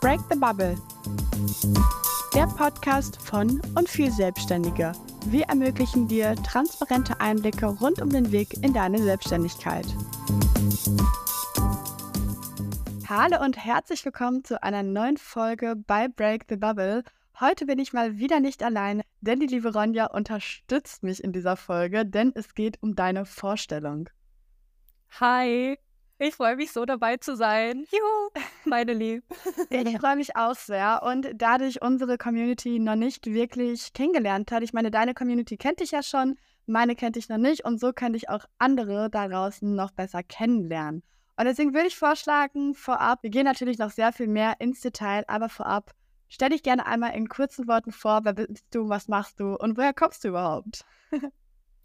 Break the Bubble. Der Podcast von und für Selbstständige. Wir ermöglichen dir transparente Einblicke rund um den Weg in deine Selbstständigkeit. Hallo und herzlich willkommen zu einer neuen Folge bei Break the Bubble. Heute bin ich mal wieder nicht allein, denn die liebe Ronja unterstützt mich in dieser Folge, denn es geht um deine Vorstellung. Hi, ich freue mich so dabei zu sein. Juhu, meine Lieb. Ich freue mich auch sehr. Und da dich unsere Community noch nicht wirklich kennengelernt hat, ich meine, deine Community kennt dich ja schon, meine kennt dich noch nicht und so könnte ich auch andere da draußen noch besser kennenlernen. Und deswegen würde ich vorschlagen, vorab, wir gehen natürlich noch sehr viel mehr ins Detail, aber vorab, stell dich gerne einmal in kurzen Worten vor, wer bist du, was machst du und woher kommst du überhaupt?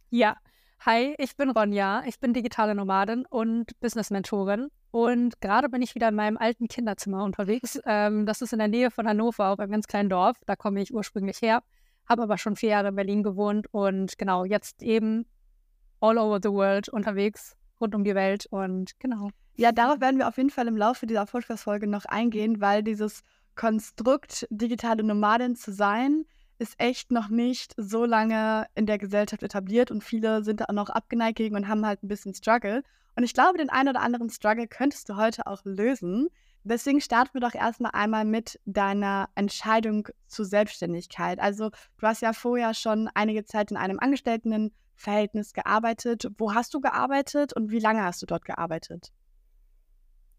ja, Hi, ich bin Ronja, ich bin digitale Nomadin und Business-Mentorin und gerade bin ich wieder in meinem alten Kinderzimmer unterwegs. Ähm, das ist in der Nähe von Hannover auf einem ganz kleinen Dorf, da komme ich ursprünglich her, habe aber schon vier Jahre in Berlin gewohnt und genau, jetzt eben all over the world unterwegs, rund um die Welt und genau. Ja, darauf werden wir auf jeden Fall im Laufe dieser Podcast-Folge noch eingehen, weil dieses Konstrukt digitale Nomadin zu sein, ist echt noch nicht so lange in der Gesellschaft etabliert und viele sind da auch noch abgeneigt gegen und haben halt ein bisschen Struggle. Und ich glaube, den einen oder anderen Struggle könntest du heute auch lösen. Deswegen starten wir doch erstmal einmal mit deiner Entscheidung zur Selbstständigkeit. Also du hast ja vorher schon einige Zeit in einem Angestelltenverhältnis gearbeitet. Wo hast du gearbeitet und wie lange hast du dort gearbeitet?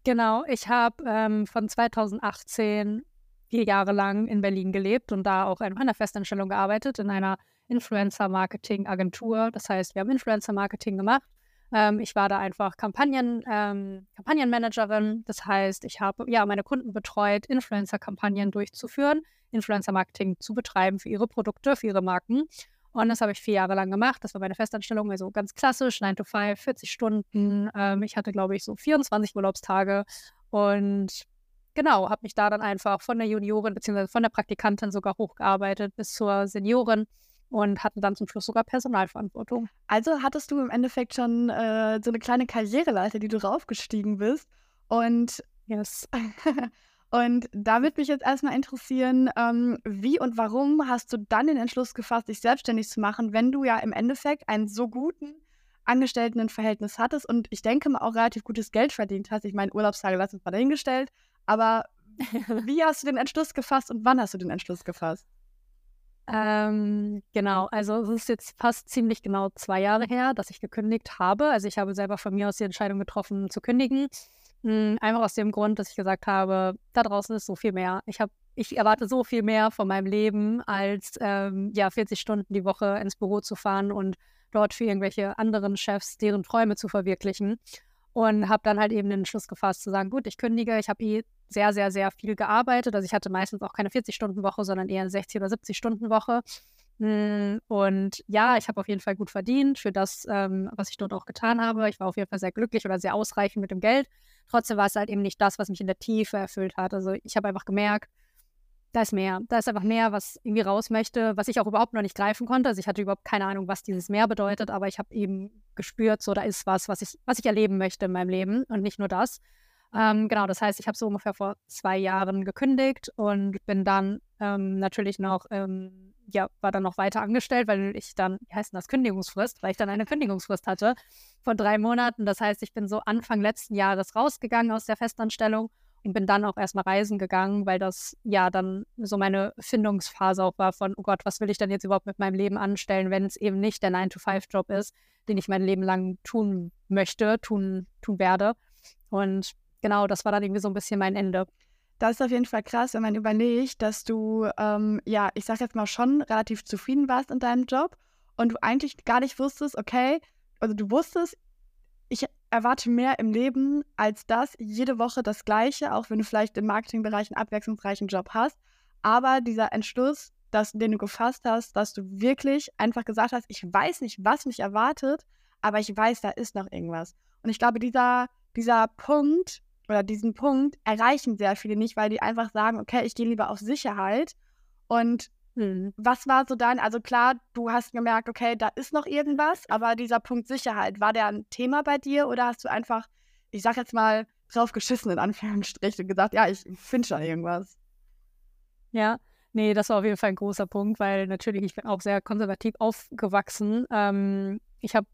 Genau, ich habe ähm, von 2018 vier Jahre lang in Berlin gelebt und da auch in einer Festanstellung gearbeitet, in einer Influencer-Marketing-Agentur. Das heißt, wir haben Influencer-Marketing gemacht. Ähm, ich war da einfach Kampagnen, ähm, Kampagnenmanagerin. Das heißt, ich habe ja meine Kunden betreut, Influencer-Kampagnen durchzuführen, Influencer-Marketing zu betreiben für ihre Produkte, für ihre Marken. Und das habe ich vier Jahre lang gemacht. Das war meine Festanstellung, also ganz klassisch, 9 to 5, 40 Stunden. Ähm, ich hatte, glaube ich, so 24 Urlaubstage. Und genau, habe mich da dann einfach von der Juniorin bzw. von der Praktikantin sogar hochgearbeitet bis zur Seniorin und hatte dann zum Schluss sogar Personalverantwortung. Also hattest du im Endeffekt schon äh, so eine kleine Karriereleiter, die du raufgestiegen bist. Und yes. und da würde mich jetzt erstmal interessieren, ähm, wie und warum hast du dann den Entschluss gefasst, dich selbstständig zu machen, wenn du ja im Endeffekt einen so guten Angestelltenverhältnis hattest und ich denke mal auch relativ gutes Geld verdient hast. Ich meine, Urlaubstage lass uns mal dahingestellt, aber wie hast du den Entschluss gefasst und wann hast du den Entschluss gefasst? Ähm, genau, also es ist jetzt fast ziemlich genau zwei Jahre her, dass ich gekündigt habe. Also ich habe selber von mir aus die Entscheidung getroffen zu kündigen. Hm, einfach aus dem Grund, dass ich gesagt habe, da draußen ist so viel mehr. Ich habe ich erwarte so viel mehr von meinem Leben, als ähm, ja 40 Stunden die Woche ins Büro zu fahren und dort für irgendwelche anderen Chefs deren Träume zu verwirklichen. Und habe dann halt eben den Entschluss gefasst zu sagen, gut, ich kündige, ich habe eh sehr, sehr, sehr viel gearbeitet. Also ich hatte meistens auch keine 40-Stunden-Woche, sondern eher eine 60- oder 70-Stunden-Woche. Hm, und ja, ich habe auf jeden Fall gut verdient für das, ähm, was ich dort auch getan habe. Ich war auf jeden Fall sehr glücklich oder sehr ausreichend mit dem Geld. Trotzdem war es halt eben nicht das, was mich in der Tiefe erfüllt hat. Also ich habe einfach gemerkt, da ist mehr. Da ist einfach mehr, was irgendwie raus möchte, was ich auch überhaupt noch nicht greifen konnte. Also ich hatte überhaupt keine Ahnung, was dieses Mehr bedeutet, aber ich habe eben gespürt, so da ist was, was ich, was ich erleben möchte in meinem Leben und nicht nur das. Ähm, genau, das heißt, ich habe so ungefähr vor zwei Jahren gekündigt und bin dann ähm, natürlich noch, ähm, ja, war dann noch weiter angestellt, weil ich dann, wie heißt denn das, Kündigungsfrist, weil ich dann eine Kündigungsfrist hatte von drei Monaten. Das heißt, ich bin so Anfang letzten Jahres rausgegangen aus der Festanstellung und bin dann auch erstmal reisen gegangen, weil das ja dann so meine Findungsphase auch war von, oh Gott, was will ich denn jetzt überhaupt mit meinem Leben anstellen, wenn es eben nicht der 9-to-5-Job ist, den ich mein Leben lang tun möchte, tun, tun werde. Und genau, das war dann irgendwie so ein bisschen mein Ende. Das ist auf jeden Fall krass, wenn man überlegt, dass du, ähm, ja, ich sag jetzt mal schon relativ zufrieden warst in deinem Job und du eigentlich gar nicht wusstest, okay, also du wusstest, ich erwarte mehr im Leben als das, jede Woche das Gleiche, auch wenn du vielleicht im Marketingbereich einen abwechslungsreichen Job hast. Aber dieser Entschluss, dass, den du gefasst hast, dass du wirklich einfach gesagt hast, ich weiß nicht, was mich erwartet, aber ich weiß, da ist noch irgendwas. Und ich glaube, dieser, dieser Punkt oder diesen Punkt erreichen sehr viele nicht, weil die einfach sagen, okay, ich gehe lieber auf Sicherheit und hm. Was war so dein, also klar, du hast gemerkt, okay, da ist noch irgendwas, aber dieser Punkt Sicherheit, war der ein Thema bei dir oder hast du einfach, ich sag jetzt mal, drauf geschissen, in Anführungsstrichen, und gesagt, ja, ich finde schon irgendwas. Ja, nee, das war auf jeden Fall ein großer Punkt, weil natürlich, ich bin auch sehr konservativ aufgewachsen. Ähm, ich habe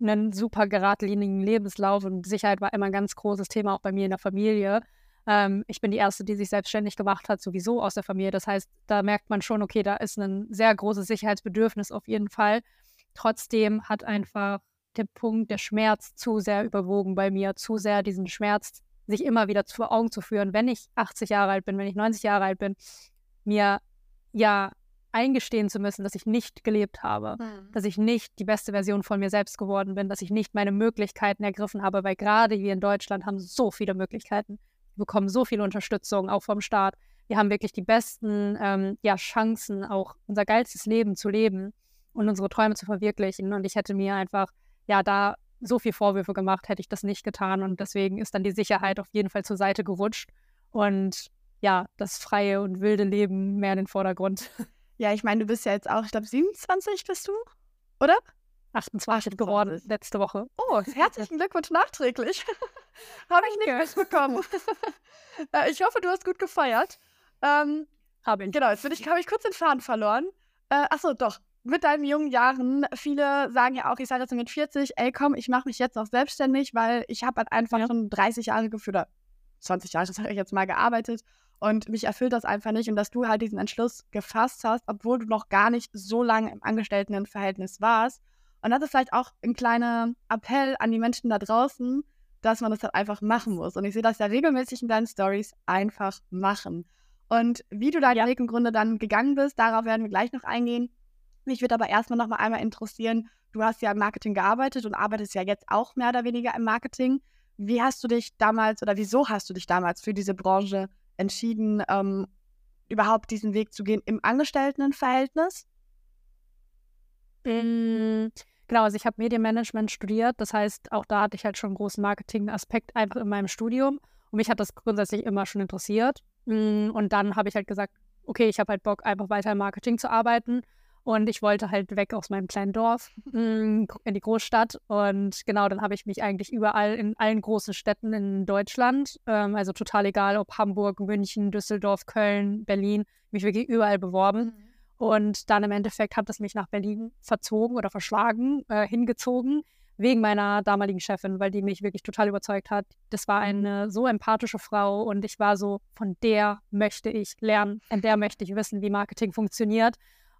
einen super geradlinigen Lebenslauf und Sicherheit war immer ein ganz großes Thema auch bei mir in der Familie. Ähm, ich bin die Erste, die sich selbstständig gemacht hat, sowieso aus der Familie. Das heißt, da merkt man schon, okay, da ist ein sehr großes Sicherheitsbedürfnis auf jeden Fall. Trotzdem hat einfach der Punkt, der Schmerz zu sehr überwogen bei mir, zu sehr diesen Schmerz sich immer wieder vor Augen zu führen, wenn ich 80 Jahre alt bin, wenn ich 90 Jahre alt bin, mir ja eingestehen zu müssen, dass ich nicht gelebt habe, mhm. dass ich nicht die beste Version von mir selbst geworden bin, dass ich nicht meine Möglichkeiten ergriffen habe, weil gerade wir in Deutschland haben so viele Möglichkeiten. Wir bekommen so viel Unterstützung, auch vom Staat. Wir haben wirklich die besten ähm, ja, Chancen, auch unser geilstes Leben zu leben und unsere Träume zu verwirklichen. Und ich hätte mir einfach, ja, da so viel Vorwürfe gemacht, hätte ich das nicht getan. Und deswegen ist dann die Sicherheit auf jeden Fall zur Seite gerutscht. Und ja, das freie und wilde Leben mehr in den Vordergrund. Ja, ich meine, du bist ja jetzt auch, ich glaube, 27 bist du, oder? 28 geworden letzte Woche. Oh, herzlichen Glückwunsch nachträglich. Habe ich nicht mitbekommen. Äh, ich hoffe, du hast gut gefeiert. Ähm, Habe ich. Genau, jetzt habe ich, hab ich kurz den Faden verloren. Äh, achso, doch. Mit deinen jungen Jahren, viele sagen ja auch, ich sage jetzt mit 40, ey komm, ich mache mich jetzt auch selbstständig, weil ich habe halt einfach ja. schon 30 Jahre gefühlt, oder 20 Jahre, das habe ich jetzt mal gearbeitet und mich erfüllt das einfach nicht. Und dass du halt diesen Entschluss gefasst hast, obwohl du noch gar nicht so lange im Angestelltenverhältnis warst. Und das ist vielleicht auch ein kleiner Appell an die Menschen da draußen, dass man das halt einfach machen muss. Und ich sehe das ja regelmäßig in deinen Stories einfach machen. Und wie du deinen ja. Im Grunde dann gegangen bist, darauf werden wir gleich noch eingehen. Mich würde aber erstmal noch mal einmal interessieren, du hast ja im Marketing gearbeitet und arbeitest ja jetzt auch mehr oder weniger im Marketing. Wie hast du dich damals oder wieso hast du dich damals für diese Branche entschieden, ähm, überhaupt diesen Weg zu gehen im Angestelltenverhältnis? Mm, genau, also ich habe Medienmanagement studiert. Das heißt, auch da hatte ich halt schon einen großen Marketing-Aspekt einfach in meinem Studium. Und mich hat das grundsätzlich immer schon interessiert. Mm, und dann habe ich halt gesagt, okay, ich habe halt Bock, einfach weiter im Marketing zu arbeiten. Und ich wollte halt weg aus meinem kleinen Dorf mm, in die Großstadt. Und genau, dann habe ich mich eigentlich überall in allen großen Städten in Deutschland, ähm, also total egal, ob Hamburg, München, Düsseldorf, Köln, Berlin, mich wirklich überall beworben. Mhm. Und dann im Endeffekt hat es mich nach Berlin verzogen oder verschlagen, äh, hingezogen, wegen meiner damaligen Chefin, weil die mich wirklich total überzeugt hat. Das war mhm. eine so empathische Frau und ich war so, von der möchte ich lernen, an der möchte ich wissen, wie Marketing funktioniert.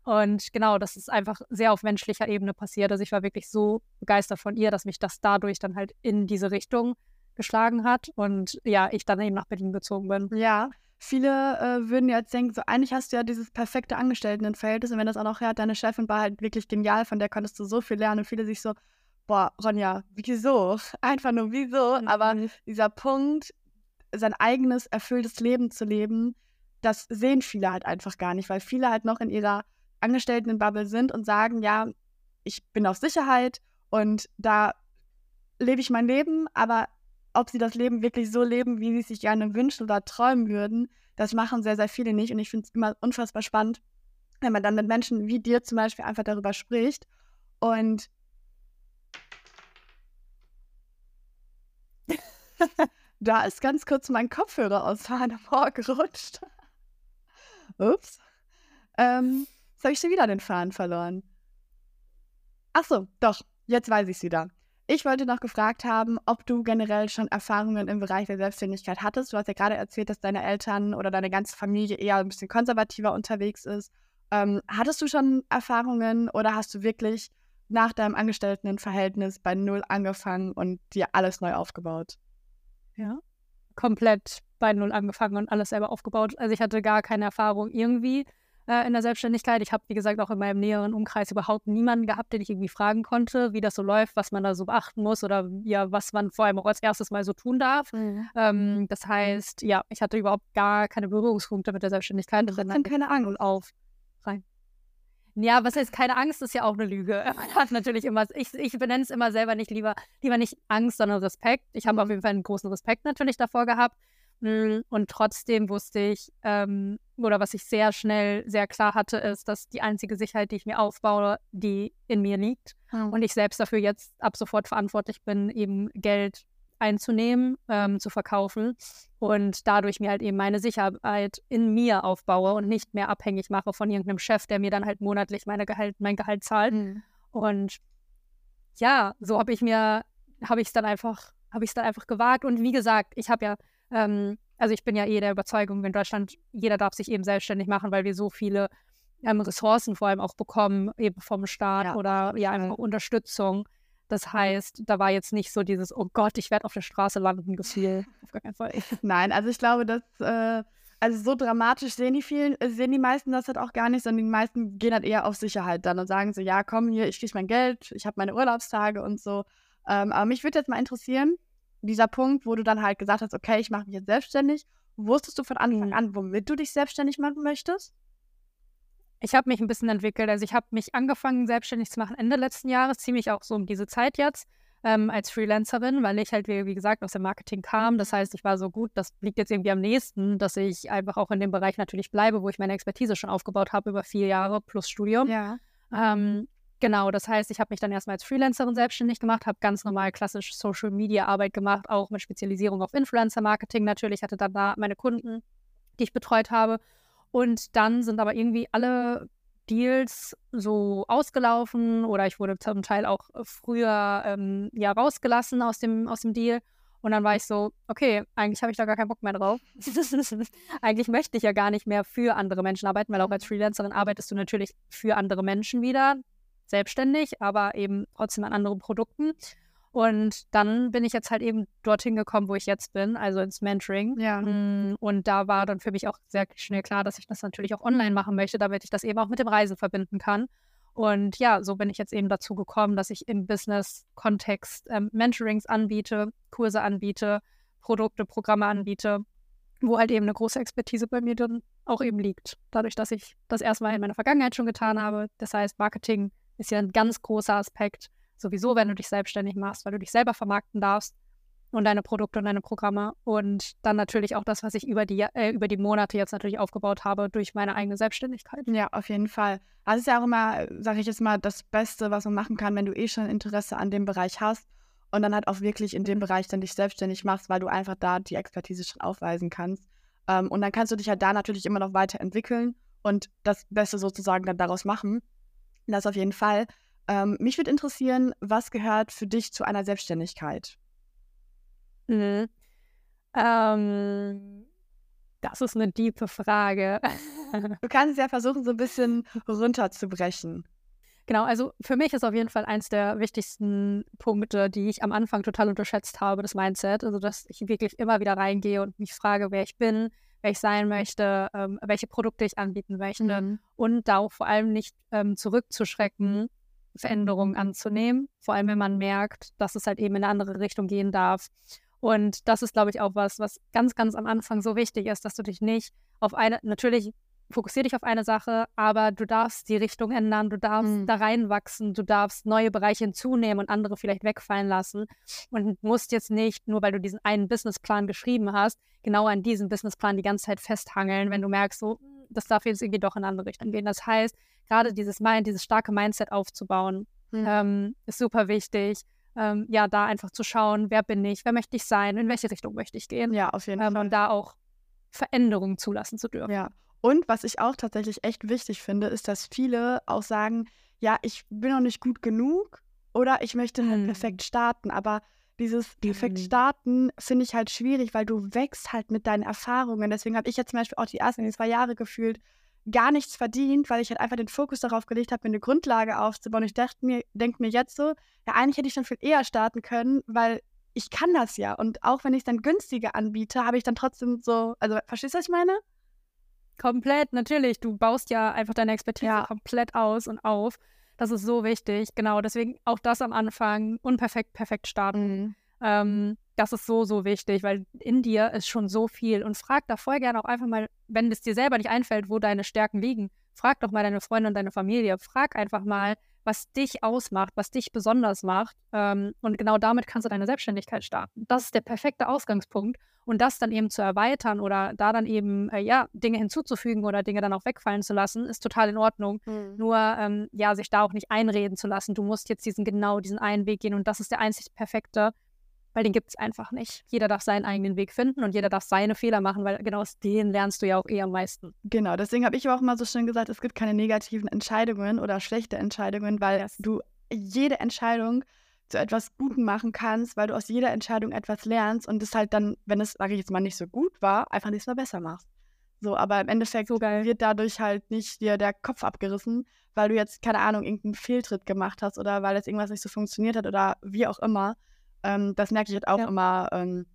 Und genau, das ist einfach sehr auf menschlicher Ebene passiert. Also ich war wirklich so begeistert von ihr, dass mich das dadurch dann halt in diese Richtung geschlagen hat und ja, ich dann eben nach Berlin gezogen bin. Ja, viele äh, würden jetzt denken, so eigentlich hast du ja dieses perfekte Angestelltenverhältnis und wenn das auch noch hört, deine Chefin war halt wirklich genial, von der konntest du so viel lernen und viele sich so, boah, Ronja, wieso? Einfach nur wieso? Mhm. Aber dieser Punkt, sein eigenes erfülltes Leben zu leben, das sehen viele halt einfach gar nicht, weil viele halt noch in ihrer Angestelltenbubble sind und sagen, ja, ich bin auf Sicherheit und da lebe ich mein Leben, aber ob sie das Leben wirklich so leben, wie sie es sich gerne wünschen oder träumen würden, das machen sehr, sehr viele nicht. Und ich finde es immer unfassbar spannend, wenn man dann mit Menschen wie dir zum Beispiel einfach darüber spricht. Und da ist ganz kurz mein Kopfhörer aus meinem Ohr gerutscht. Ups. Ähm, Jetzt habe ich schon wieder den Faden verloren. Ach so, doch, jetzt weiß ich es wieder. Ich wollte noch gefragt haben, ob du generell schon Erfahrungen im Bereich der Selbstständigkeit hattest. Du hast ja gerade erzählt, dass deine Eltern oder deine ganze Familie eher ein bisschen konservativer unterwegs ist. Ähm, hattest du schon Erfahrungen oder hast du wirklich nach deinem Angestelltenverhältnis bei Null angefangen und dir alles neu aufgebaut? Ja, komplett bei Null angefangen und alles selber aufgebaut. Also ich hatte gar keine Erfahrung irgendwie äh, in der Selbstständigkeit. Ich habe, wie gesagt, auch in meinem näheren Umkreis überhaupt niemanden gehabt, den ich irgendwie fragen konnte, wie das so läuft, was man da so beachten muss oder ja, was man vor allem auch als erstes mal so tun darf. Mhm. Ähm, das heißt, ja, ich hatte überhaupt gar keine Berührungspunkte mit der Selbstständigkeit. Und dann keine Angst auf rein. Ja, was heißt keine Angst, ist ja auch eine Lüge. Man hat natürlich immer, ich, ich benenne es immer selber nicht lieber, lieber nicht Angst, sondern Respekt. Ich habe auf jeden Fall einen großen Respekt natürlich davor gehabt. Hm, und trotzdem wusste ich, ähm, oder was ich sehr schnell, sehr klar hatte, ist, dass die einzige Sicherheit, die ich mir aufbaue, die in mir liegt. Mhm. Und ich selbst dafür jetzt ab sofort verantwortlich bin, eben Geld einzunehmen, ähm, zu verkaufen und dadurch mir halt eben meine Sicherheit in mir aufbaue und nicht mehr abhängig mache von irgendeinem Chef, der mir dann halt monatlich meine Gehalt, mein Gehalt zahlt. Mhm. Und ja, so habe ich mir, habe ich es dann einfach, habe ich es dann einfach gewagt. Und wie gesagt, ich habe ja, ähm, also ich bin ja eh der Überzeugung, in Deutschland, jeder darf sich eben selbstständig machen, weil wir so viele ähm, Ressourcen vor allem auch bekommen, eben vom Staat ja. oder ja einfach Unterstützung. Das heißt, da war jetzt nicht so dieses, oh Gott, ich werde auf der Straße landen, Gefühl. Auf gar keinen Fall. Nein, also ich glaube, dass, äh, also so dramatisch sehen die vielen, äh, sehen die meisten das halt auch gar nicht, sondern die meisten gehen halt eher auf Sicherheit dann und sagen so, ja, komm hier, ich kriege mein Geld, ich habe meine Urlaubstage und so. Ähm, aber mich würde jetzt mal interessieren, dieser Punkt, wo du dann halt gesagt hast, okay, ich mache mich jetzt selbstständig. Wusstest du von Anfang mhm. an, womit du dich selbstständig machen möchtest? Ich habe mich ein bisschen entwickelt. Also ich habe mich angefangen, selbstständig zu machen Ende letzten Jahres, ziemlich auch so um diese Zeit jetzt, ähm, als Freelancerin, weil ich halt, wie, wie, gesagt, aus dem Marketing kam. Das mhm. heißt, ich war so gut, das liegt jetzt irgendwie am nächsten, dass ich einfach auch in dem Bereich natürlich bleibe, wo ich meine Expertise schon aufgebaut habe über vier Jahre plus Studium. Ja. Ähm, genau, das heißt, ich habe mich dann erstmal als Freelancerin selbstständig gemacht, habe ganz normal klassisch Social Media Arbeit gemacht, auch mit Spezialisierung auf Influencer Marketing natürlich, hatte dann da meine Kunden, die ich betreut habe und dann sind aber irgendwie alle Deals so ausgelaufen oder ich wurde zum Teil auch früher ähm, ja rausgelassen aus dem, aus dem Deal. Und dann war ich so, okay, eigentlich habe ich da gar keinen Bock mehr drauf. eigentlich möchte ich ja gar nicht mehr für andere Menschen arbeiten, weil auch als Freelancerin arbeitest du natürlich für andere Menschen wieder, selbstständig, aber eben trotzdem an anderen Produkten. Und dann bin ich jetzt halt eben dorthin gekommen, wo ich jetzt bin, also ins Mentoring. Ja. Mm, und da war dann für mich auch sehr schnell klar, dass ich das natürlich auch online machen möchte, damit ich das eben auch mit dem Reisen verbinden kann. Und ja, so bin ich jetzt eben dazu gekommen, dass ich im Business-Kontext ähm, Mentorings anbiete, Kurse anbiete, Produkte, Programme anbiete, wo halt eben eine große Expertise bei mir dann auch eben liegt. Dadurch, dass ich das erstmal in meiner Vergangenheit schon getan habe. Das heißt, Marketing ist ja ein ganz großer Aspekt sowieso, wenn du dich selbstständig machst, weil du dich selber vermarkten darfst und deine Produkte und deine Programme. Und dann natürlich auch das, was ich über die, äh, über die Monate jetzt natürlich aufgebaut habe durch meine eigene Selbstständigkeit. Ja, auf jeden Fall. Das ist ja auch immer, sage ich jetzt mal, das Beste, was man machen kann, wenn du eh schon Interesse an dem Bereich hast und dann halt auch wirklich in dem Bereich dann dich selbstständig machst, weil du einfach da die Expertise schon aufweisen kannst. Ähm, und dann kannst du dich halt da natürlich immer noch weiterentwickeln und das Beste sozusagen dann daraus machen. Das auf jeden Fall. Ähm, mich würde interessieren, was gehört für dich zu einer Selbstständigkeit? Mhm. Ähm, das ist eine tiefe Frage. du kannst es ja versuchen, so ein bisschen runterzubrechen. Genau, also für mich ist auf jeden Fall eins der wichtigsten Punkte, die ich am Anfang total unterschätzt habe, das Mindset. Also, dass ich wirklich immer wieder reingehe und mich frage, wer ich bin, wer ich sein möchte, ähm, welche Produkte ich anbieten möchte mhm. und da auch vor allem nicht ähm, zurückzuschrecken Veränderungen anzunehmen, vor allem wenn man merkt, dass es halt eben in eine andere Richtung gehen darf. Und das ist, glaube ich, auch was, was ganz, ganz am Anfang so wichtig ist, dass du dich nicht auf eine, natürlich fokussier dich auf eine Sache, aber du darfst die Richtung ändern, du darfst mhm. da reinwachsen, du darfst neue Bereiche hinzunehmen und andere vielleicht wegfallen lassen und musst jetzt nicht, nur weil du diesen einen Businessplan geschrieben hast, genau an diesem Businessplan die ganze Zeit festhangeln, wenn du merkst, so, das darf jetzt irgendwie doch in eine andere Richtung gehen. Das heißt, gerade dieses Mind, dieses starke Mindset aufzubauen, mhm. ähm, ist super wichtig. Ähm, ja, da einfach zu schauen, wer bin ich, wer möchte ich sein, in welche Richtung möchte ich gehen. Ja, auf jeden ähm, Fall. Und da auch Veränderungen zulassen zu dürfen. Ja. Und was ich auch tatsächlich echt wichtig finde, ist, dass viele auch sagen, ja, ich bin noch nicht gut genug oder ich möchte halt mhm. perfekt starten. Aber dieses perfekt mhm. starten finde ich halt schwierig, weil du wächst halt mit deinen Erfahrungen. Deswegen habe ich jetzt zum Beispiel auch die ersten zwei Jahre gefühlt gar nichts verdient, weil ich halt einfach den Fokus darauf gelegt habe, mir eine Grundlage aufzubauen. Ich dachte mir, denke mir jetzt so, ja, eigentlich hätte ich schon viel eher starten können, weil ich kann das ja. Und auch wenn ich es dann günstiger anbiete, habe ich dann trotzdem so, also verstehst du, was ich meine? Komplett, natürlich. Du baust ja einfach deine Expertise ja. komplett aus und auf. Das ist so wichtig. Genau, deswegen auch das am Anfang unperfekt, perfekt starten. Mhm. Ähm, das ist so, so wichtig, weil in dir ist schon so viel. Und frag da voll gerne auch einfach mal, wenn es dir selber nicht einfällt, wo deine Stärken liegen. Frag doch mal deine Freunde und deine Familie. Frag einfach mal, was dich ausmacht, was dich besonders macht. Ähm, und genau damit kannst du deine Selbstständigkeit starten. Das ist der perfekte Ausgangspunkt. Und das dann eben zu erweitern oder da dann eben, äh, ja, Dinge hinzuzufügen oder Dinge dann auch wegfallen zu lassen, ist total in Ordnung. Mhm. Nur, ähm, ja, sich da auch nicht einreden zu lassen. Du musst jetzt diesen genau diesen einen Weg gehen und das ist der einzig perfekte weil den gibt es einfach nicht. Jeder darf seinen eigenen Weg finden und jeder darf seine Fehler machen, weil genau aus denen lernst du ja auch eher am meisten. Genau, deswegen habe ich auch mal so schön gesagt, es gibt keine negativen Entscheidungen oder schlechte Entscheidungen, weil yes. du jede Entscheidung zu etwas Gutem machen kannst, weil du aus jeder Entscheidung etwas lernst und es halt dann, wenn es, sage ich jetzt mal, nicht so gut war, einfach nächstes Mal besser machst. So, aber im Endeffekt so wird dadurch halt nicht dir der Kopf abgerissen, weil du jetzt, keine Ahnung, irgendeinen Fehltritt gemacht hast oder weil jetzt irgendwas nicht so funktioniert hat oder wie auch immer. Ähm, das merke ich jetzt auch ja. immer ähm,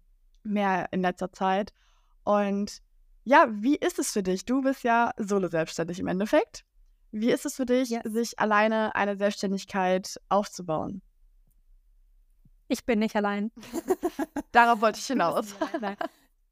mehr in letzter Zeit. Und ja, wie ist es für dich? Du bist ja solo selbstständig im Endeffekt. Wie ist es für dich, ja. sich alleine eine Selbstständigkeit aufzubauen? Ich bin nicht allein. Darauf wollte ich hinaus.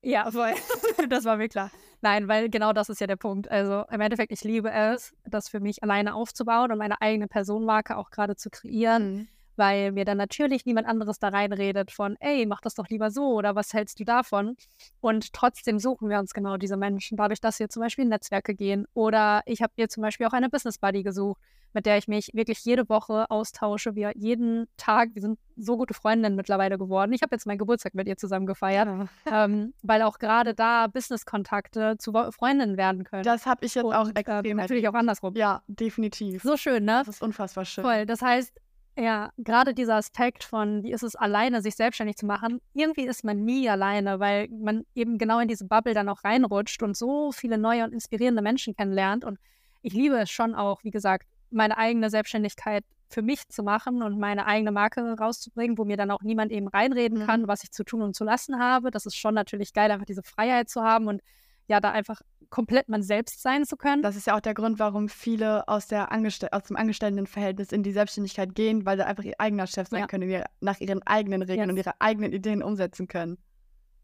Ja, voll. das war mir klar. Nein, weil genau das ist ja der Punkt. Also im Endeffekt, ich liebe es, das für mich alleine aufzubauen und meine eigene Personenmarke auch gerade zu kreieren, mhm. Weil mir dann natürlich niemand anderes da reinredet von, ey, mach das doch lieber so oder was hältst du davon? Und trotzdem suchen wir uns genau diese Menschen, dadurch, dass wir zum Beispiel in Netzwerke gehen oder ich habe mir zum Beispiel auch eine Business Buddy gesucht mit der ich mich wirklich jede Woche austausche. Wir jeden Tag, wir sind so gute Freundinnen mittlerweile geworden. Ich habe jetzt meinen Geburtstag mit ihr zusammen gefeiert, ja. ähm, weil auch gerade da Business-Kontakte zu Freundinnen werden können. Das habe ich jetzt Und, auch äh, extrem. Äh, natürlich auch andersrum. Ja, definitiv. So schön, ne? Das ist unfassbar schön. Voll. Das heißt, ja, gerade dieser Aspekt von, wie ist es alleine, sich selbstständig zu machen, irgendwie ist man nie alleine, weil man eben genau in diese Bubble dann auch reinrutscht und so viele neue und inspirierende Menschen kennenlernt. Und ich liebe es schon auch, wie gesagt, meine eigene Selbstständigkeit für mich zu machen und meine eigene Marke rauszubringen, wo mir dann auch niemand eben reinreden kann, mhm. was ich zu tun und zu lassen habe. Das ist schon natürlich geil, einfach diese Freiheit zu haben und ja, da einfach komplett man selbst sein zu können. Das ist ja auch der Grund, warum viele aus, der Angestell aus dem Angestelltenverhältnis in die Selbstständigkeit gehen, weil sie einfach ihr eigener Chef sein ja. können, ihre, nach ihren eigenen Regeln yes. und ihre eigenen Ideen umsetzen können.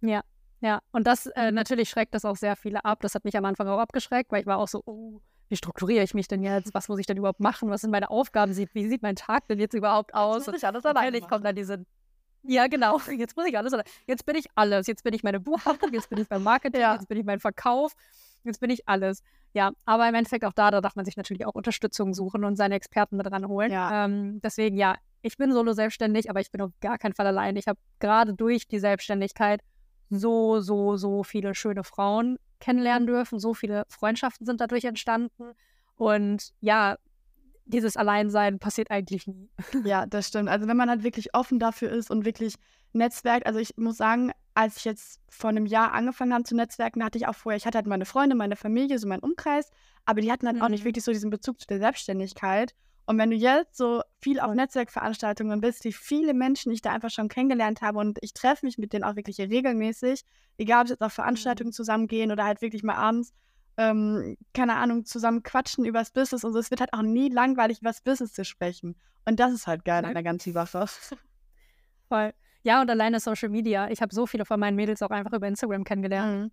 Ja, ja. Und das äh, mhm. natürlich schreckt das auch sehr viele ab. Das hat mich am Anfang auch abgeschreckt, weil ich war auch so, oh, wie strukturiere ich mich denn jetzt? Was muss ich denn überhaupt machen? Was sind meine Aufgaben? Wie sieht mein Tag denn jetzt überhaupt aus? Jetzt muss ich alles alleine Natürlich kommt dann diese ja, genau. Jetzt muss ich alles. Jetzt bin ich alles. Jetzt bin ich meine Buchhaltung, jetzt bin ich mein Marketing, ja. jetzt bin ich mein Verkauf, jetzt bin ich alles. Ja, aber im Endeffekt auch da, da darf man sich natürlich auch Unterstützung suchen und seine Experten mit ranholen. Ja. Ähm, deswegen, ja, ich bin solo selbstständig, aber ich bin auf gar keinen Fall allein. Ich habe gerade durch die Selbstständigkeit so, so, so viele schöne Frauen kennenlernen dürfen. So viele Freundschaften sind dadurch entstanden. Und ja, dieses Alleinsein passiert eigentlich nie. Ja, das stimmt. Also wenn man halt wirklich offen dafür ist und wirklich netzwerkt, also ich muss sagen, als ich jetzt vor einem Jahr angefangen habe zu netzwerken, hatte ich auch vorher, ich hatte halt meine Freunde, meine Familie, so meinen Umkreis, aber die hatten halt mhm. auch nicht mhm. wirklich so diesen Bezug zu der Selbstständigkeit. Und wenn du jetzt so viel auf Netzwerkveranstaltungen bist, wie viele Menschen ich da einfach schon kennengelernt habe und ich treffe mich mit denen auch wirklich regelmäßig, egal ob es jetzt auf Veranstaltungen mhm. zusammengehen oder halt wirklich mal abends, ähm, keine Ahnung, zusammen quatschen über das Business und so. Es wird halt auch nie langweilig, über das Business zu sprechen. Und das ist halt geil an der ganzen Sache. Voll. Ja, und alleine Social Media. Ich habe so viele von meinen Mädels auch einfach über Instagram kennengelernt. Mhm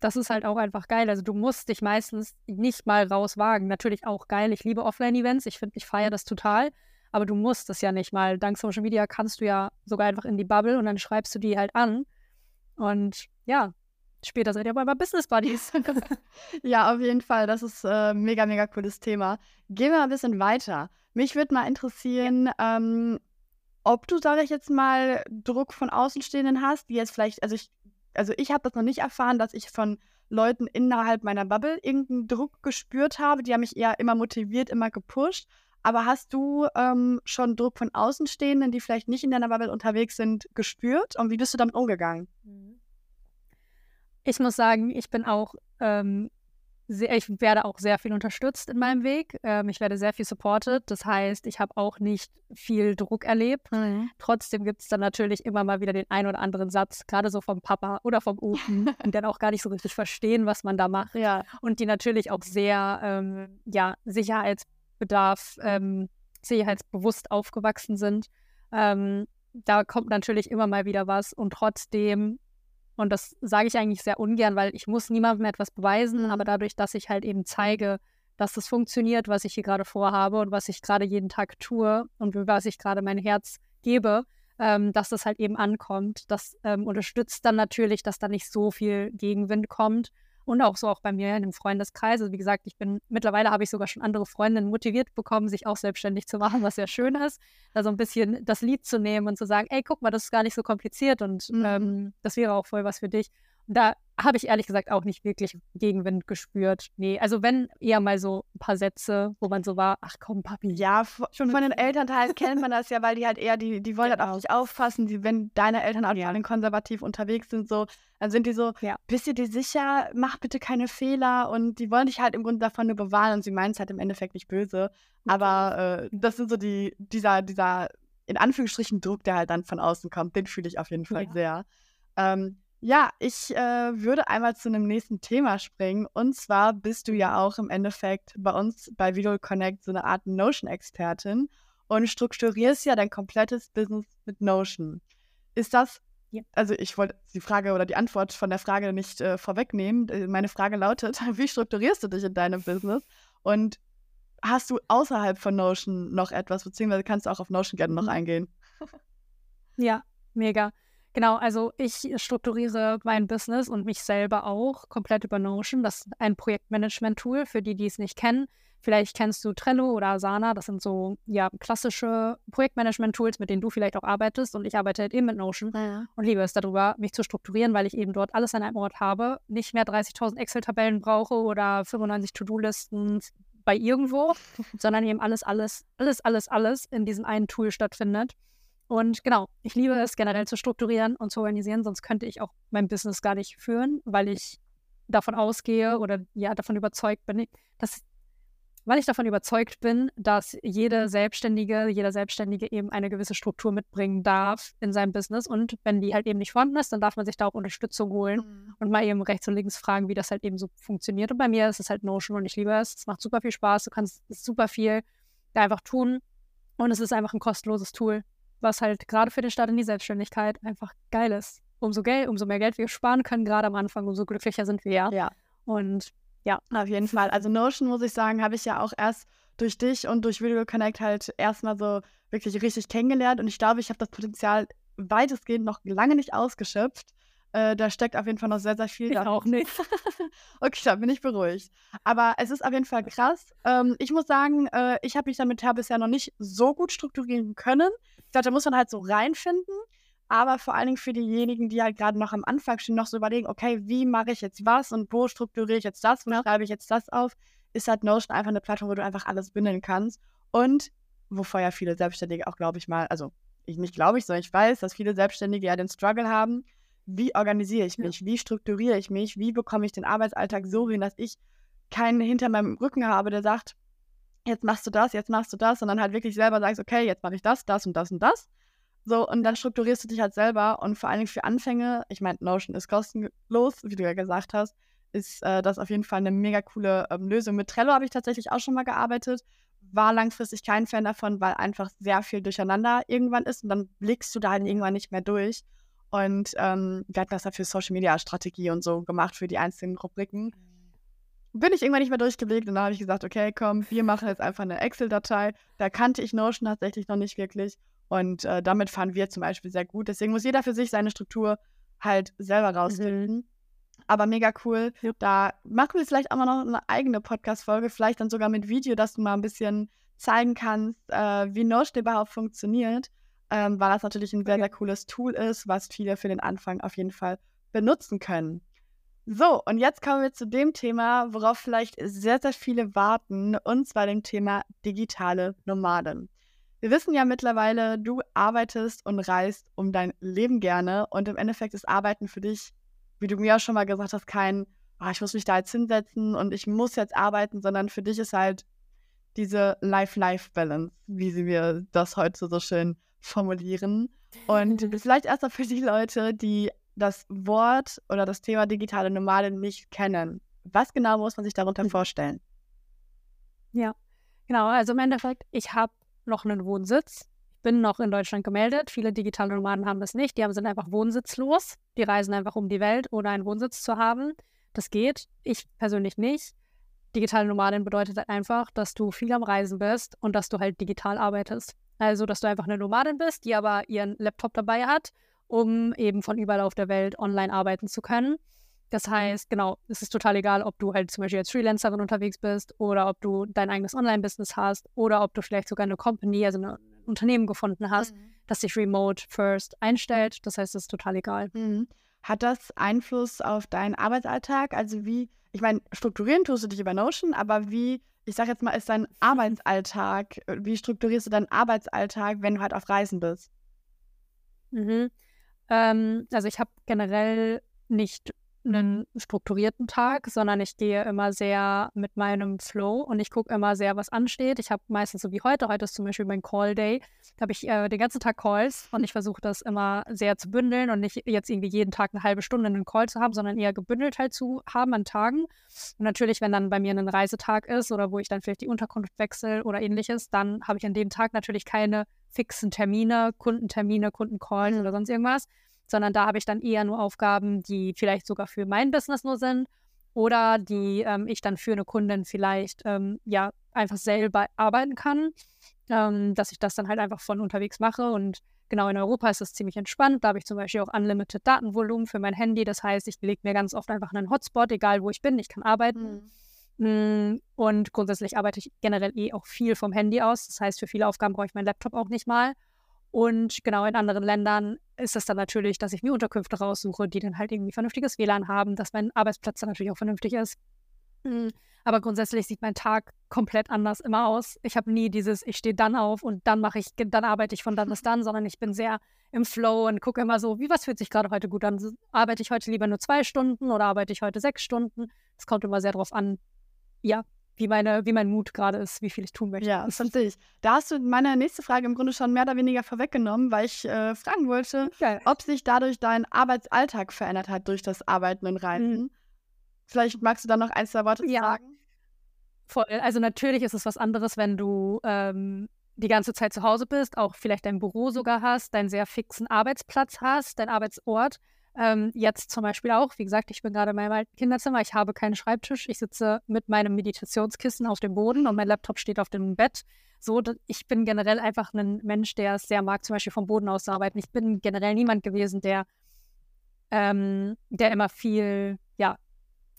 das ist halt auch einfach geil. Also du musst dich meistens nicht mal rauswagen. Natürlich auch geil. Ich liebe Offline-Events. Ich finde, ich feiere das total. Aber du musst es ja nicht mal. Dank Social Media kannst du ja sogar einfach in die Bubble und dann schreibst du die halt an. Und ja, später seid ihr aber Business Buddies. ja, auf jeden Fall. Das ist ein äh, mega, mega cooles Thema. Gehen wir mal ein bisschen weiter. Mich würde mal interessieren, ja. ähm, ob du, sage ich jetzt mal, Druck von Außenstehenden hast, die jetzt vielleicht, also ich also ich habe das noch nicht erfahren, dass ich von Leuten innerhalb meiner Bubble irgendeinen Druck gespürt habe. Die haben mich eher immer motiviert, immer gepusht. Aber hast du ähm, schon Druck von Außenstehenden, die vielleicht nicht in deiner Bubble unterwegs sind, gespürt? Und wie bist du damit umgegangen? Mhm. Ich muss sagen, ich bin auch ähm, sehr, ich werde auch sehr viel unterstützt in meinem Weg. Ähm, ich werde sehr viel supported. Das heißt, ich habe auch nicht viel Druck erlebt. Mhm. Trotzdem gibt es dann natürlich immer mal wieder den einen oder anderen Satz, gerade so vom Papa oder vom Open, die dann auch gar nicht so richtig verstehen, was man da macht. Ja. Und die natürlich auch sehr ähm, ja, Sicherheitsbedarf, ähm, sicherheitsbewusst aufgewachsen sind. Ähm, da kommt natürlich immer mal wieder was und trotzdem und das sage ich eigentlich sehr ungern, weil ich muss niemandem etwas beweisen, aber dadurch, dass ich halt eben zeige, dass es funktioniert, was ich hier gerade vorhabe und was ich gerade jeden Tag tue und was ich gerade mein Herz gebe, ähm, dass das halt eben ankommt. Das ähm, unterstützt dann natürlich, dass da nicht so viel Gegenwind kommt. Und auch so auch bei mir in dem Freundeskreis. Also wie gesagt, ich bin mittlerweile habe ich sogar schon andere Freundinnen motiviert bekommen, sich auch selbstständig zu machen, was sehr schön ist. Da so ein bisschen das Lied zu nehmen und zu sagen, ey, guck mal, das ist gar nicht so kompliziert und mhm. ähm, das wäre auch voll was für dich da habe ich ehrlich gesagt auch nicht wirklich Gegenwind gespürt. Nee, also wenn eher mal so ein paar Sätze, wo man so war, ach komm, Papi. Ja, schon von den Elternteilen kennt man das ja, weil die halt eher, die, die wollen genau. halt auf dich aufpassen. Die, wenn deine Eltern auch ja. konservativ unterwegs sind, so, dann sind die so, ja. bist du dir sicher, mach bitte keine Fehler und die wollen dich halt im Grunde davon nur bewahren und sie meinen es halt im Endeffekt nicht böse. Aber äh, das sind so die, dieser, dieser, in Anführungsstrichen Druck, der halt dann von außen kommt, den fühle ich auf jeden Fall ja. sehr. Ähm, ja, ich äh, würde einmal zu einem nächsten Thema springen. Und zwar bist du ja auch im Endeffekt bei uns bei Video Connect so eine Art Notion-Expertin und strukturierst ja dein komplettes Business mit Notion. Ist das, ja. also ich wollte die Frage oder die Antwort von der Frage nicht äh, vorwegnehmen. Äh, meine Frage lautet, wie strukturierst du dich in deinem Business? Und hast du außerhalb von Notion noch etwas, beziehungsweise kannst du auch auf Notion gerne noch mhm. eingehen? Ja, mega. Genau, also ich strukturiere mein Business und mich selber auch komplett über Notion. Das ist ein Projektmanagement-Tool für die, die es nicht kennen. Vielleicht kennst du Trello oder Asana. Das sind so ja, klassische Projektmanagement-Tools, mit denen du vielleicht auch arbeitest. Und ich arbeite halt eben mit Notion ja. und liebe es darüber, mich zu strukturieren, weil ich eben dort alles an einem Ort habe. Nicht mehr 30.000 Excel-Tabellen brauche oder 95 To-Do-Listen bei irgendwo, sondern eben alles, alles, alles, alles, alles in diesem einen Tool stattfindet. Und genau, ich liebe es generell zu strukturieren und zu organisieren, sonst könnte ich auch mein Business gar nicht führen, weil ich davon ausgehe oder ja, davon überzeugt bin, dass, weil ich davon überzeugt bin, dass jede Selbstständige, jeder Selbstständige eben eine gewisse Struktur mitbringen darf in seinem Business. Und wenn die halt eben nicht vorhanden ist, dann darf man sich da auch Unterstützung holen mhm. und mal eben rechts und links fragen, wie das halt eben so funktioniert. Und bei mir ist es halt Notion und ich liebe es. Es macht super viel Spaß. Du kannst super viel da einfach tun. Und es ist einfach ein kostenloses Tool was halt gerade für den Start in die Selbstständigkeit einfach geil ist. Umso, Geld, umso mehr Geld wir sparen können, gerade am Anfang, umso glücklicher sind wir. Ja. ja. Und ja. Auf jeden Fall. Also Notion, muss ich sagen, habe ich ja auch erst durch dich und durch Video Connect halt erstmal so wirklich richtig kennengelernt. Und ich glaube, ich habe das Potenzial weitestgehend noch lange nicht ausgeschöpft. Äh, da steckt auf jeden Fall noch sehr, sehr viel. Ich auch nicht. okay, da bin ich beruhigt. Aber es ist auf jeden Fall krass. Ähm, ich muss sagen, äh, ich habe mich damit ja bisher noch nicht so gut strukturieren können. Ich glaube, da muss man halt so reinfinden. Aber vor allen Dingen für diejenigen, die halt gerade noch am Anfang stehen, noch so überlegen, okay, wie mache ich jetzt was und wo strukturiere ich jetzt das, wo schreibe ich jetzt das auf, ist halt Notion einfach eine Plattform, wo du einfach alles bündeln kannst. Und wovor ja viele Selbstständige auch, glaube ich mal, also ich nicht glaube ich, sondern ich weiß, dass viele Selbstständige ja den Struggle haben, wie organisiere ich mich, ja. wie strukturiere ich mich, wie bekomme ich den Arbeitsalltag so hin, dass ich keinen hinter meinem Rücken habe, der sagt, jetzt machst du das, jetzt machst du das, sondern halt wirklich selber sagst, okay, jetzt mache ich das, das und das und das. So, und dann strukturierst du dich halt selber und vor allen Dingen für Anfänge, ich meine, Notion ist kostenlos, wie du ja gesagt hast, ist äh, das auf jeden Fall eine mega coole ähm, Lösung. Mit Trello habe ich tatsächlich auch schon mal gearbeitet, war langfristig kein Fan davon, weil einfach sehr viel durcheinander irgendwann ist und dann blickst du da halt irgendwann nicht mehr durch. Und ähm, wir hatten das ja für Social Media Strategie und so gemacht für die einzelnen Rubriken. Mhm. Bin ich irgendwann nicht mehr durchgeblickt und dann habe ich gesagt, okay, komm, wir machen jetzt einfach eine Excel-Datei. Da kannte ich Notion tatsächlich noch nicht wirklich. Und äh, damit fahren wir zum Beispiel sehr gut. Deswegen muss jeder für sich seine Struktur halt selber rausfinden. Mhm. Aber mega cool. Ja. Da machen wir vielleicht auch mal noch eine eigene Podcast-Folge, vielleicht dann sogar mit Video, dass du mal ein bisschen zeigen kannst, äh, wie Notion überhaupt funktioniert ähm, weil das natürlich ein sehr, sehr cooles Tool ist, was viele für den Anfang auf jeden Fall benutzen können. So, und jetzt kommen wir zu dem Thema, worauf vielleicht sehr, sehr viele warten, und zwar dem Thema digitale Nomaden. Wir wissen ja mittlerweile, du arbeitest und reist um dein Leben gerne und im Endeffekt ist Arbeiten für dich, wie du mir auch schon mal gesagt hast, kein, oh, ich muss mich da jetzt hinsetzen und ich muss jetzt arbeiten, sondern für dich ist halt diese Life-Life-Balance, wie sie mir das heute so schön formulieren. Und vielleicht erstmal für die Leute, die das Wort oder das Thema digitale Nomadin nicht kennen. Was genau muss man sich darunter hm. vorstellen? Ja, genau. Also im Endeffekt, ich habe noch einen Wohnsitz. Ich bin noch in Deutschland gemeldet. Viele digitale Nomaden haben das nicht. Die sind einfach wohnsitzlos. Die reisen einfach um die Welt, ohne einen Wohnsitz zu haben. Das geht. Ich persönlich nicht. Digitale Nomadin bedeutet halt einfach, dass du viel am Reisen bist und dass du halt digital arbeitest. Also, dass du einfach eine Nomadin bist, die aber ihren Laptop dabei hat, um eben von überall auf der Welt online arbeiten zu können. Das heißt, genau, es ist total egal, ob du halt zum Beispiel als Freelancerin unterwegs bist oder ob du dein eigenes Online-Business hast oder ob du vielleicht sogar eine Company, also ein Unternehmen gefunden hast, mhm. das sich remote first einstellt. Das heißt, es ist total egal. Mhm. Hat das Einfluss auf deinen Arbeitsalltag? Also wie, ich meine, strukturieren tust du dich über Notion, aber wie, ich sag jetzt mal, ist dein Arbeitsalltag, wie strukturierst du deinen Arbeitsalltag, wenn du halt auf Reisen bist? Mhm. Ähm, also ich habe generell nicht einen strukturierten Tag, sondern ich gehe immer sehr mit meinem Flow und ich gucke immer sehr, was ansteht. Ich habe meistens so wie heute, heute ist zum Beispiel mein Call Day, da habe ich äh, den ganzen Tag Calls und ich versuche das immer sehr zu bündeln und nicht jetzt irgendwie jeden Tag eine halbe Stunde einen Call zu haben, sondern eher gebündelt halt zu haben an Tagen. Und natürlich, wenn dann bei mir ein Reisetag ist oder wo ich dann vielleicht die Unterkunft wechsle oder ähnliches, dann habe ich an dem Tag natürlich keine fixen Termine, Kundentermine, Kundencalls oder sonst irgendwas, sondern da habe ich dann eher nur Aufgaben, die vielleicht sogar für mein Business nur sind oder die ähm, ich dann für eine Kundin vielleicht ähm, ja einfach selber arbeiten kann, ähm, dass ich das dann halt einfach von unterwegs mache und genau in Europa ist das ziemlich entspannt. Da habe ich zum Beispiel auch unlimited Datenvolumen für mein Handy. Das heißt, ich lege mir ganz oft einfach einen Hotspot, egal wo ich bin, ich kann arbeiten. Mhm. Und grundsätzlich arbeite ich generell eh auch viel vom Handy aus. Das heißt, für viele Aufgaben brauche ich meinen Laptop auch nicht mal. Und genau in anderen Ländern ist es dann natürlich, dass ich mir Unterkünfte raussuche, die dann halt irgendwie vernünftiges WLAN haben, dass mein Arbeitsplatz dann natürlich auch vernünftig ist. Hm, aber grundsätzlich sieht mein Tag komplett anders immer aus. Ich habe nie dieses, ich stehe dann auf und dann mache ich, dann arbeite ich von dann bis dann, sondern ich bin sehr im Flow und gucke immer so, wie was fühlt sich gerade heute gut an? Arbeite ich heute lieber nur zwei Stunden oder arbeite ich heute sechs Stunden? Es kommt immer sehr darauf an, ja, wie, meine, wie mein Mut gerade ist, wie viel ich tun möchte. Ja, das verstehe ich. Da hast du meine nächste Frage im Grunde schon mehr oder weniger vorweggenommen, weil ich äh, fragen wollte, Geil. ob sich dadurch dein Arbeitsalltag verändert hat durch das Arbeiten und Reisen. Mhm. Vielleicht magst du da noch ein, zwei Worte ja. sagen? Voll. Also natürlich ist es was anderes, wenn du ähm, die ganze Zeit zu Hause bist, auch vielleicht dein Büro sogar hast, deinen sehr fixen Arbeitsplatz hast, dein Arbeitsort. Ähm, jetzt zum Beispiel auch, wie gesagt, ich bin gerade in meinem alten Kinderzimmer, ich habe keinen Schreibtisch, ich sitze mit meinem Meditationskissen auf dem Boden und mein Laptop steht auf dem Bett. So, ich bin generell einfach ein Mensch, der es sehr mag, zum Beispiel vom Boden aus zu arbeiten. Ich bin generell niemand gewesen, der, ähm, der immer viel, ja,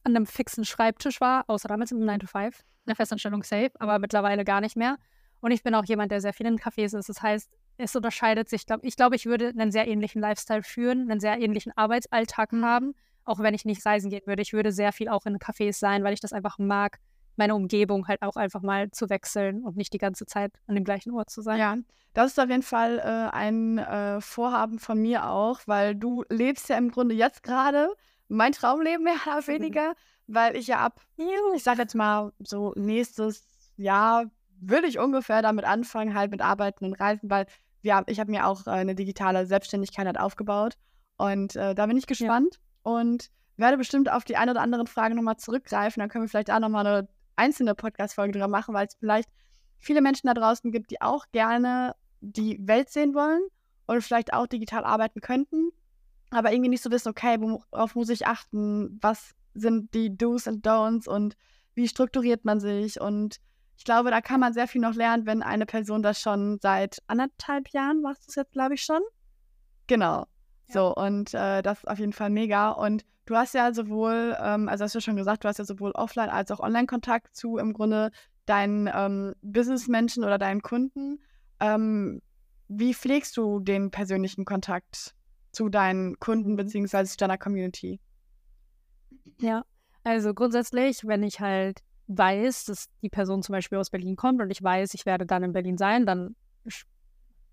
an einem fixen Schreibtisch war, außer damals im 9 to 5, eine Festanstellung safe, aber mittlerweile gar nicht mehr. Und ich bin auch jemand, der sehr viel in Cafés ist. Das heißt, es unterscheidet sich. Ich glaube, ich würde einen sehr ähnlichen Lifestyle führen, einen sehr ähnlichen Arbeitsalltag mhm. haben, auch wenn ich nicht reisen gehen würde. Ich würde sehr viel auch in Cafés sein, weil ich das einfach mag, meine Umgebung halt auch einfach mal zu wechseln und nicht die ganze Zeit an dem gleichen Ort zu sein. Ja, das ist auf jeden Fall äh, ein äh, Vorhaben von mir auch, weil du lebst ja im Grunde jetzt gerade mein Traumleben mehr oder weniger, weil ich ja ab, ich sag jetzt mal so nächstes Jahr würde ich ungefähr damit anfangen, halt mit Arbeiten und Reisen, weil ja, ich habe mir auch äh, eine digitale Selbstständigkeit halt aufgebaut. Und äh, da bin ich gespannt ja. und werde bestimmt auf die eine oder andere Frage nochmal zurückgreifen. Dann können wir vielleicht da nochmal eine einzelne Podcast-Folge drüber machen, weil es vielleicht viele Menschen da draußen gibt, die auch gerne die Welt sehen wollen und vielleicht auch digital arbeiten könnten, aber irgendwie nicht so wissen, okay, worauf muss ich achten, was sind die Do's und Don'ts und wie strukturiert man sich und ich glaube, da kann man sehr viel noch lernen, wenn eine Person das schon seit anderthalb Jahren machst du es jetzt, glaube ich, schon. Genau. Ja. So, und äh, das ist auf jeden Fall mega. Und du hast ja sowohl, ähm, also hast du schon gesagt, du hast ja sowohl Offline- als auch Online-Kontakt zu im Grunde deinen ähm, Businessmenschen oder deinen Kunden. Ähm, wie pflegst du den persönlichen Kontakt zu deinen Kunden mhm. bzw. zu deiner Community? Ja, also grundsätzlich, wenn ich halt weiß, dass die Person zum Beispiel aus Berlin kommt und ich weiß, ich werde dann in Berlin sein, dann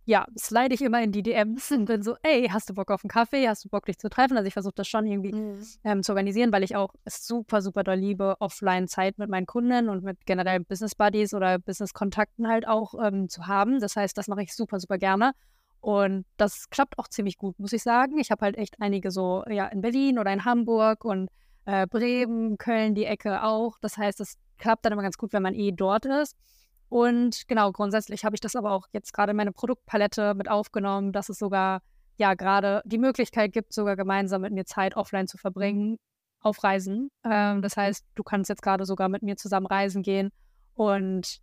ja, slide ich immer in die DMs und bin so, ey, hast du Bock auf einen Kaffee? Hast du Bock, dich zu treffen? Also ich versuche das schon irgendwie mhm. ähm, zu organisieren, weil ich auch super, super doll liebe, Offline-Zeit mit meinen Kunden und mit generell Business Buddies oder Business-Kontakten halt auch ähm, zu haben. Das heißt, das mache ich super, super gerne. Und das klappt auch ziemlich gut, muss ich sagen. Ich habe halt echt einige so, ja, in Berlin oder in Hamburg und äh, Bremen, Köln, die Ecke auch. Das heißt, das klappt dann immer ganz gut, wenn man eh dort ist. Und genau, grundsätzlich habe ich das aber auch jetzt gerade in meine Produktpalette mit aufgenommen, dass es sogar ja gerade die Möglichkeit gibt, sogar gemeinsam mit mir Zeit offline zu verbringen auf Reisen. Ähm, das heißt, du kannst jetzt gerade sogar mit mir zusammen reisen gehen und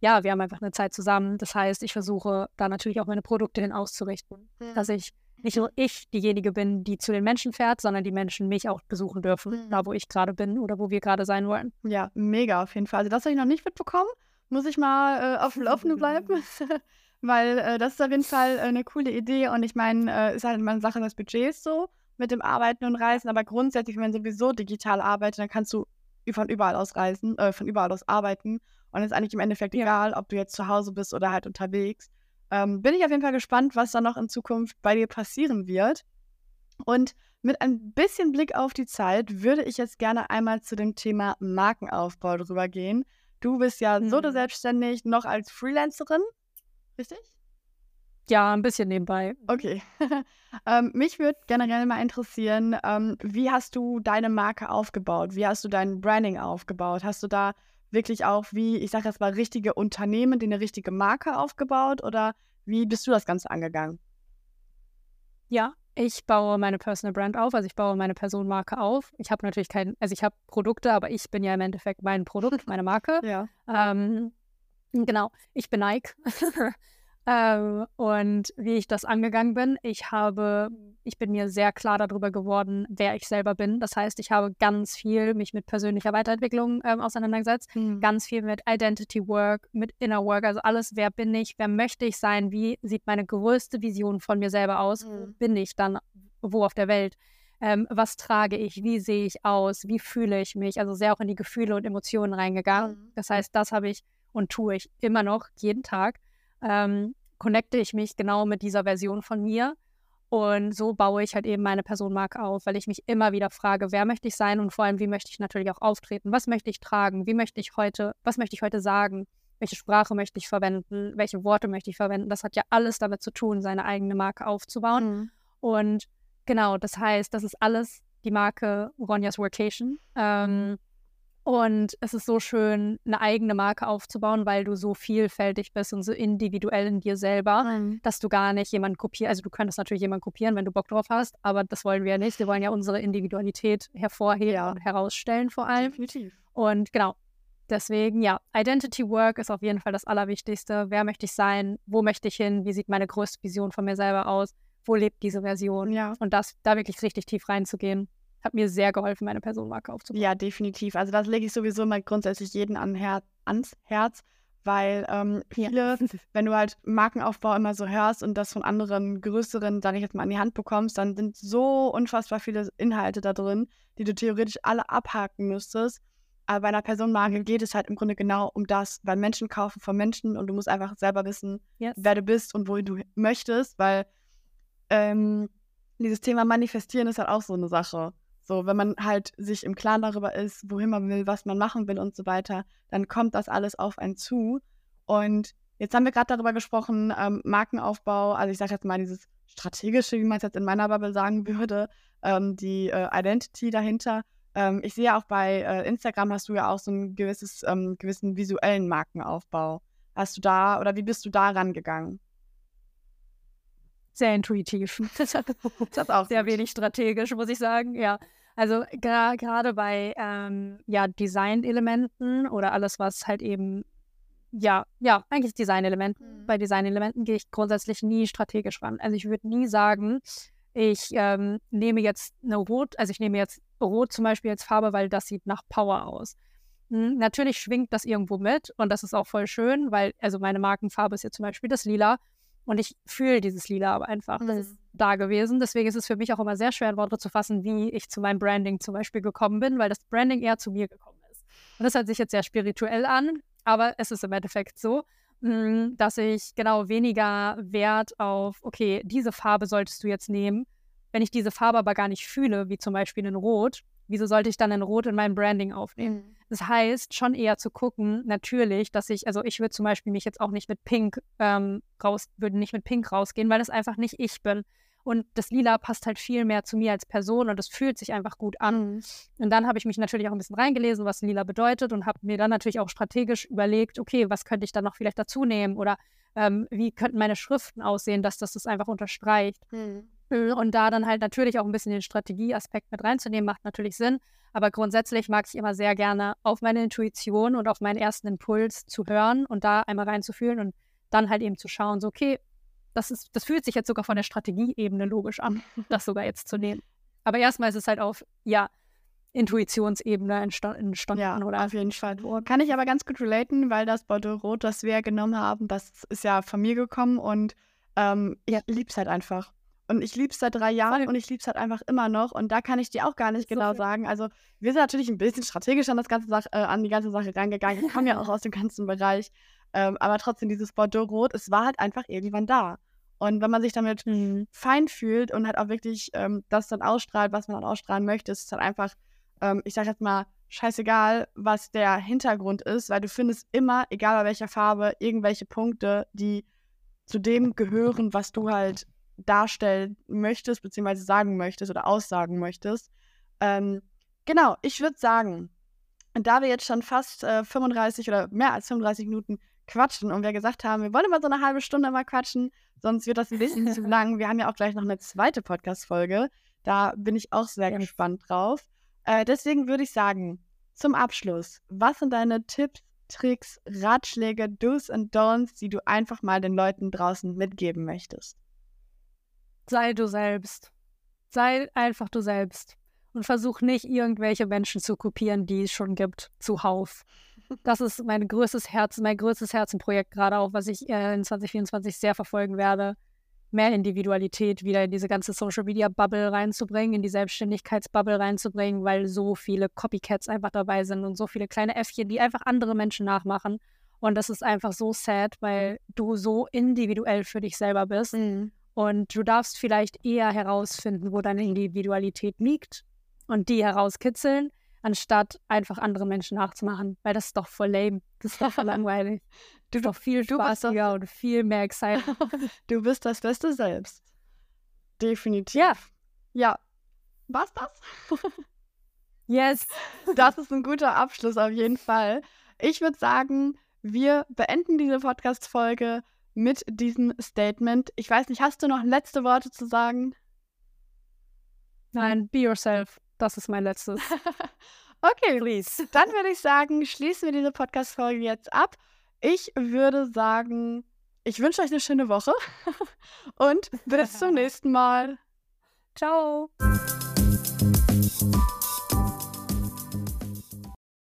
ja, wir haben einfach eine Zeit zusammen. Das heißt, ich versuche da natürlich auch meine Produkte hin auszurichten, mhm. dass ich nicht nur ich diejenige bin, die zu den Menschen fährt, sondern die Menschen mich auch besuchen dürfen, Mhm. da wo ich gerade bin oder wo wir gerade sein wollen. Ja, mega auf jeden Fall. Also das habe ich noch nicht mitbekommen. Muss ich mal äh, auf dem Laufenden bleiben. Weil äh, das ist auf jeden Fall äh, eine coole Idee. Und ich meine, äh, ist halt immer eine Sache des Budgets so mit dem Arbeiten und Reisen. Aber grundsätzlich, wenn man sowieso digital arbeitet, dann kannst du von überall aus reisen, äh, von überall aus arbeiten. Und es ist eigentlich im Endeffekt Ja. egal, ob du jetzt zu Hause bist oder halt unterwegs. Ähm, bin ich auf jeden Fall gespannt, was da noch in Zukunft bei dir passieren wird. Und mit ein bisschen Blick auf die Zeit würde ich jetzt gerne einmal zu dem Thema Markenaufbau drüber gehen. Du bist ja Mhm. selbstständig, noch als Freelancerin, richtig? Ja, ein bisschen nebenbei. Okay. ähm, mich würde generell mal interessieren, ähm, wie hast du deine Marke aufgebaut? Wie hast du dein Branding aufgebaut? Hast du da wirklich auch wie, ich sage jetzt mal, richtige Unternehmen, die eine richtige Marke aufgebaut? Oder wie bist du das Ganze angegangen? Ja, ich baue meine Personal Brand auf, also ich baue meine Personenmarke auf. Ich habe natürlich kein, also ich habe Produkte, aber ich bin ja im Endeffekt mein Produkt, meine Marke. Ja. Ähm, genau, ich bin Nike. ähm, und wie ich das angegangen bin, ich habe, ich bin mir sehr klar darüber geworden, wer ich selber bin. Das heißt, ich habe ganz viel mich mit persönlicher Weiterentwicklung ähm, auseinandergesetzt, Mhm. ganz viel mit Identity Work, mit Inner Work, also alles, wer bin ich, wer möchte ich sein, wie sieht meine größte Vision von mir selber aus, wo Mhm. bin ich dann, wo auf der Welt. Ähm, was trage ich? Wie sehe ich aus? Wie fühle ich mich? Also sehr auch in die Gefühle und Emotionen reingegangen. Mhm. Das heißt, das habe ich und tue ich immer noch jeden Tag. Ähm, connecte ich mich genau mit dieser Version von mir. Und so baue ich halt eben meine Personenmarke auf, weil ich mich immer wieder frage, wer möchte ich sein und vor allem, wie möchte ich natürlich auch auftreten? Was möchte ich tragen? Wie möchte ich heute, was möchte ich heute sagen? Welche Sprache möchte ich verwenden? Welche Worte möchte ich verwenden? Das hat ja alles damit zu tun, seine eigene Marke aufzubauen. Mhm. Und genau, das heißt, das ist alles die Marke Ronjas Workation. Ähm, und es ist so schön, eine eigene Marke aufzubauen, weil du so vielfältig bist und so individuell in dir selber, Mhm. dass du gar nicht jemanden kopierst. Also du könntest natürlich jemanden kopieren, wenn du Bock drauf hast, aber das wollen wir ja nicht. Wir wollen ja unsere Individualität hervorheben Ja. und herausstellen vor allem. Definitiv. Und genau, deswegen, ja, Identity Work ist auf jeden Fall das Allerwichtigste. Wer möchte ich sein? Wo möchte ich hin? Wie sieht meine größte Vision von mir selber aus? Wo lebt diese Version? Ja. Und das, da wirklich richtig tief reinzugehen, hat mir sehr geholfen, meine Personenmarke aufzubauen. Ja, definitiv. Also das lege ich sowieso mal grundsätzlich jeden an Her ans Herz, weil ähm, viele, wenn du halt Markenaufbau immer so hörst und das von anderen größeren, sage ich jetzt mal, an die Hand bekommst, dann sind so unfassbar viele Inhalte da drin, die du theoretisch alle abhaken müsstest. Aber bei einer Personenmarke geht es halt im Grunde genau um das, weil Menschen kaufen von Menschen und du musst einfach selber wissen, Yes. wer du bist und wohin du möchtest, weil ähm, dieses Thema Manifestieren ist halt auch so eine Sache. So, wenn man halt sich im Klaren darüber ist, wohin man will, was man machen will und so weiter, dann kommt das alles auf einen zu. Und jetzt haben wir gerade darüber gesprochen, ähm, Markenaufbau, also ich sage jetzt mal dieses strategische, wie man es jetzt in meiner Bubble sagen würde, ähm, die äh, Identity dahinter. Ähm, ich sehe auch bei äh, Instagram hast du ja auch so ein gewisses, ähm, gewissen visuellen Markenaufbau. Hast du da oder wie bist du da rangegangen? Sehr intuitiv. Das ist auch sehr gut. wenig strategisch, muss ich sagen. Ja. Also gra- gerade bei ähm, ja, Designelementen oder alles, was halt eben, ja, ja, eigentlich Designelementen. Mhm. Bei Designelementen gehe ich grundsätzlich nie strategisch ran. Also ich würde nie sagen, ich ähm, nehme jetzt eine Rot, also ich nehme jetzt Rot zum Beispiel als Farbe, weil das sieht nach Power aus. Hm, Natürlich schwingt das irgendwo mit und das ist auch voll schön, weil, also meine Markenfarbe ist jetzt zum Beispiel das Lila und ich fühle dieses Lila aber einfach. Das Mhm. ist da gewesen. Deswegen ist es für mich auch immer sehr schwer in Worte zu fassen, wie ich zu meinem Branding zum Beispiel gekommen bin, weil das Branding eher zu mir gekommen ist. Und das hört sich jetzt sehr spirituell an, aber es ist im Endeffekt so, mh, dass ich genau weniger Wert auf, okay, diese Farbe solltest du jetzt nehmen. Wenn ich diese Farbe aber gar nicht fühle, wie zum Beispiel in Rot, wieso sollte ich dann in Rot in meinem Branding aufnehmen? Mhm. Das heißt, schon eher zu gucken, natürlich, dass ich, also ich würde zum Beispiel mich jetzt auch nicht mit Pink ähm, raus, würde nicht mit Pink rausgehen, weil das einfach nicht ich bin. Und das Lila passt halt viel mehr zu mir als Person und es fühlt sich einfach gut an. Mhm. Und dann habe ich mich natürlich auch ein bisschen reingelesen, was Lila bedeutet und habe mir dann natürlich auch strategisch überlegt, okay, was könnte ich dann noch vielleicht dazu nehmen oder ähm, wie könnten meine Schriften aussehen, dass das das einfach unterstreicht. Mhm. Und da dann halt natürlich auch ein bisschen den Strategieaspekt mit reinzunehmen, macht natürlich Sinn. Aber grundsätzlich mag ich immer sehr gerne auf meine Intuition und auf meinen ersten Impuls zu hören und da einmal reinzufühlen und dann halt eben zu schauen, so, okay, das, ist, das fühlt sich jetzt sogar von der Strategieebene logisch an, das sogar jetzt zu nehmen. Aber erstmal ist es halt auf, ja, Intuitionsebene entstanden. Ja, oder? auf jeden Fall. Kann ich aber ganz gut relaten, weil das Bordeaux Rot, das wir genommen haben, das ist ja von mir gekommen und ähm, ich liebe es halt einfach. Und ich liebe es seit drei Jahren und ich liebe es halt einfach immer noch. Und da kann ich dir auch gar nicht genau so sagen. Also, wir sind natürlich ein bisschen strategisch an, das ganze Sach äh, an die ganze Sache rangegangen. Ich komme ja auch aus dem ganzen Bereich. Ähm, aber trotzdem, dieses Bordeaux-Rot, es war halt einfach irgendwann da. Und wenn man sich damit mhm. fein fühlt und halt auch wirklich ähm, das dann ausstrahlt, was man dann ausstrahlen möchte, ist es halt einfach ähm, ich sag jetzt mal, scheißegal, was der Hintergrund ist, weil du findest immer, egal bei welcher Farbe, irgendwelche Punkte, die zu dem gehören, was du halt darstellen möchtest, beziehungsweise sagen möchtest oder aussagen möchtest. Ähm, genau, ich würde sagen, da wir jetzt schon fast äh, 35 oder mehr als 35 Minuten quatschen und wir gesagt haben, wir wollen immer so eine halbe Stunde mal quatschen, sonst wird das ein bisschen zu lang. Wir haben ja auch gleich noch eine zweite Podcast-Folge. Da bin ich auch sehr gespannt drauf. Äh, deswegen würde ich sagen, zum Abschluss, was sind deine Tipps, Tricks, Ratschläge, Do's und Don'ts, die du einfach mal den Leuten draußen mitgeben möchtest? Sei du selbst. Sei einfach du selbst. Und versuch nicht, irgendwelche Menschen zu kopieren, die es schon gibt, zuhauf. Das ist mein größtes Herz, mein größtes Herzenprojekt gerade auch, was ich äh, in 2024 sehr verfolgen werde mehr Individualität wieder in diese ganze Social Media Bubble reinzubringen, in die Selbstständigkeitsbubble reinzubringen, weil so viele Copycats einfach dabei sind und so viele kleine Äffchen, die einfach andere Menschen nachmachen. Und das ist einfach so sad, weil du so individuell für dich selber bist. Mhm. Und du darfst vielleicht eher herausfinden, wo deine Individualität liegt und die herauskitzeln, anstatt einfach andere Menschen nachzumachen, weil das ist doch voll lame. Das ist doch voll langweilig. Du, ist doch viel spaßiger und viel mehr exciting. du bist das Beste selbst. Definitiv. Ja. Ja. Was das? yes. Das ist ein guter Abschluss auf jeden Fall. Ich würde sagen, wir beenden diese Podcast-Folge mit diesem Statement. Ich weiß nicht, hast du noch letzte Worte zu sagen? Nein, be yourself. Das ist mein letztes. okay, Please. dann würde ich sagen, schließen wir diese Podcast-Folge jetzt ab. Ich würde sagen, ich wünsche euch eine schöne Woche und bis zum nächsten Mal. Ciao.